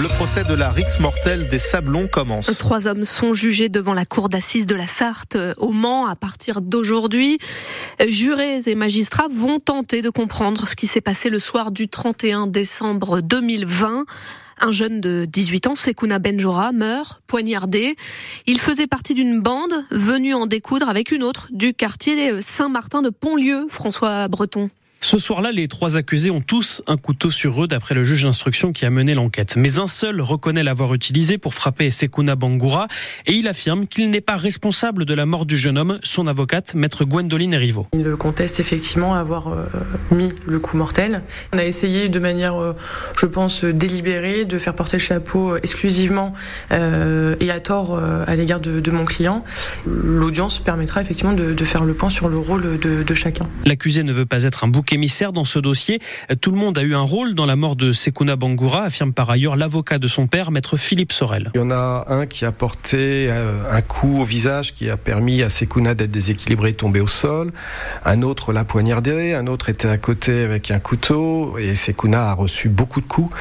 Le procès de la rixe mortelle des Sablons commence. Trois hommes sont jugés devant la cour d'assises de la Sarthe euh, au Mans à partir d'aujourd'hui. Jurés et magistrats vont tenter de comprendre ce qui s'est passé le soir du 31 décembre 2020. Un jeune de 18 ans, Sekouna Benjora, meurt poignardé. Il faisait partie d'une bande venue en découdre avec une autre du quartier Saint-Martin de Pontlieu, François Breton. Ce soir-là, les trois accusés ont tous un couteau sur eux, d'après le juge d'instruction qui a mené l'enquête. Mais un seul reconnaît l'avoir utilisé pour frapper Sekuna Bangoura et il affirme qu'il n'est pas responsable de la mort du jeune homme, son avocate, maître Gwendoline Rivo. Il conteste effectivement avoir euh, mis le coup mortel. On a essayé de manière, euh, je pense, délibérée de faire porter le chapeau exclusivement euh, et à tort à l'égard de, mon client. L'audience permettra effectivement de, faire le point sur le rôle de, de chacun. L'accusé ne veut pas être un bouc émissaire dans ce dossier. Tout le monde a eu un rôle dans la mort de Sekuna Bangoura, affirme par ailleurs l'avocat de son père, maître Philippe Sorel. Il y en a un qui a porté euh, un coup au visage qui a permis à Sekuna d'être déséquilibré et tomber au sol. Un autre l'a poignardé, un autre était à côté avec un couteau et Sekuna a reçu beaucoup de coups.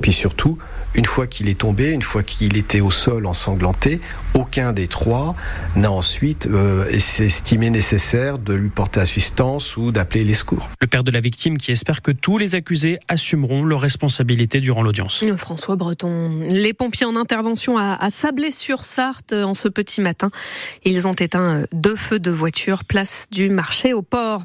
Puis surtout, une fois qu'il est tombé, une fois qu'il était au sol ensanglanté, aucun des trois n'a ensuite euh, estimé nécessaire de lui porter assistance ou d'appeler les secours. Le père de la victime qui espère que tous les accusés assumeront leurs responsabilités durant l'audience. François Breton, les pompiers en intervention à, Sablé-sur-Sarthe en ce petit matin. Ils ont éteint deux feux de voiture place du marché au port.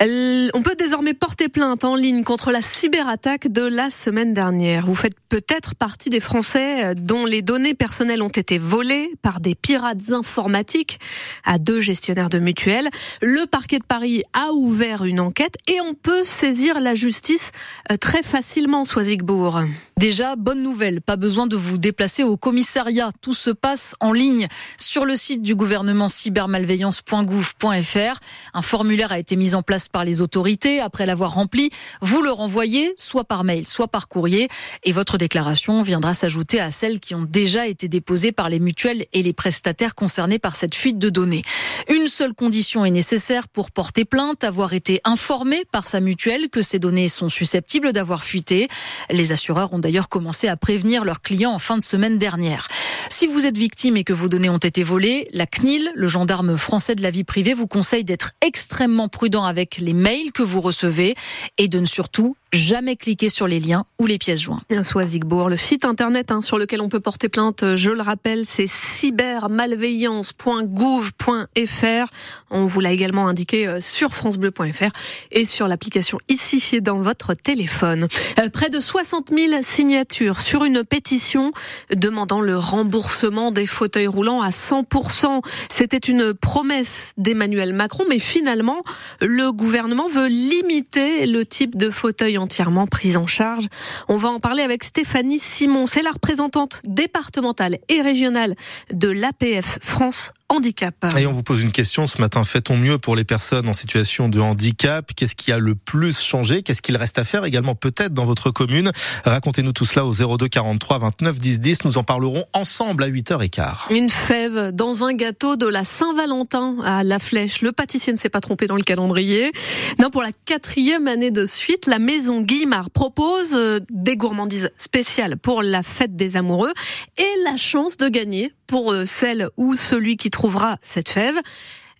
On peut désormais porter plainte en ligne contre la cyberattaque de la semaine dernière. Vous faites peut-être partie des Français euh, dont les données personnelles ont été volées par des pirates informatiques à deux gestionnaires de mutuelles. Le parquet de Paris a ouvert une enquête et on peut saisir la justice euh, très facilement, Soisigbourg. Déjà, bonne nouvelle, pas besoin de vous déplacer au commissariat. Tout se passe en ligne sur le site du gouvernement cybermalveillance.gouv.fr. Un formulaire a été mis en place par les autorités. Après l'avoir rempli, vous le renvoyez soit par mail, soit par courrier et votre déclaration viendra s'ajouter à celles qui ont déjà été déposées par les mutuelles et les prestataires concernés par cette fuite de données. Une seule condition est nécessaire pour porter plainte, avoir été informé par sa mutuelle que ces données sont susceptibles d'avoir fuité. Les assureurs ont d'ailleurs commencé à prévenir leurs clients en fin de semaine dernière. Si vous êtes victime et que vos données ont été volées, la CNIL, le gendarme français de la vie privée, vous conseille d'être extrêmement prudent avec les mails que vous recevez et de ne surtout jamais cliquer sur les liens ou les pièces jointes. Soisigbourg, le site internet hein, sur lequel on peut porter plainte, je le rappelle, c'est cybermalveillance.gouv.fr. On vous l'a également indiqué euh, sur francebleu.fr et sur l'application ici dans votre téléphone. Euh, près de 60 000 signatures sur une pétition demandant le remboursement des fauteuils roulants à 100%. C'était une promesse d'Emmanuel Macron, mais finalement, le gouvernement veut limiter le type de fauteuil entièrement pris en charge. On va en parler avec Stéphanie Simon. C'est la représentante départementale et régionale de l'APF France handicap. Et on vous pose une question ce matin. Fait-on mieux pour les personnes en situation de handicap? Qu'est-ce qui a le plus changé? Qu'est-ce qu'il reste à faire également peut-être dans votre commune? Racontez-nous tout cela au 02 43 29 10 10. Nous en parlerons ensemble à 8h15. Une fève dans un gâteau de la Saint-Valentin à La Flèche. Le pâtissier ne s'est pas trompé dans le calendrier. Non, pour la quatrième année de suite, la maison Guimard propose euh, des gourmandises spéciales pour la fête des amoureux et la chance de gagner pour euh, celle ou celui qui trouvera cette fève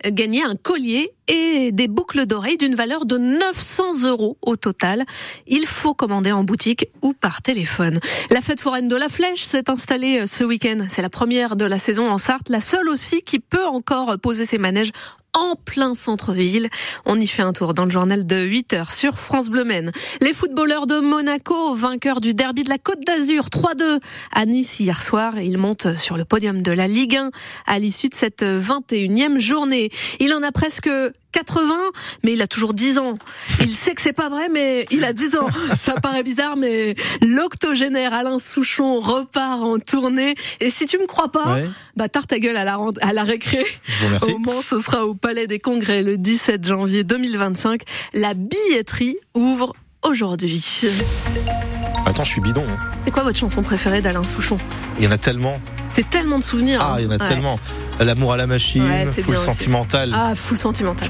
gagner un collier et des boucles d'oreilles d'une valeur de 900 euros au total. Il faut commander en boutique ou par téléphone. La fête foraine de la Flèche s'est installée euh, ce week-end. C'est la première de la saison en Sarthe, la seule aussi qui peut encore poser ses manèges en plein centre-ville. On y fait un tour dans le journal de 8 heures sur France Bleu Maine. Les footballeurs de Monaco, vainqueurs du derby de la Côte d'Azur, 3-2 à Nice hier soir. Ils montent sur le podium de la Ligue 1 à l'issue de cette 21e journée. Il en a presque 80, mais il a toujours 10 ans. Il sait que c'est pas vrai, mais il a 10 ans. Ça paraît bizarre, mais l'octogénaire Alain Souchon repart en tournée. Et si tu me crois pas, bah tarte ta gueule à la, à la récré. Au Mans, ce sera au Palais des Congrès le 17 janvier 2025. La billetterie ouvre aujourd'hui. Attends, je suis bidon. Hein. C'est quoi votre chanson préférée d'Alain Souchon? Il y en a tellement. C'est tellement de souvenirs. Ah, il y en a tellement. L'amour à la machine, full sentimental. Ah, full sentimental.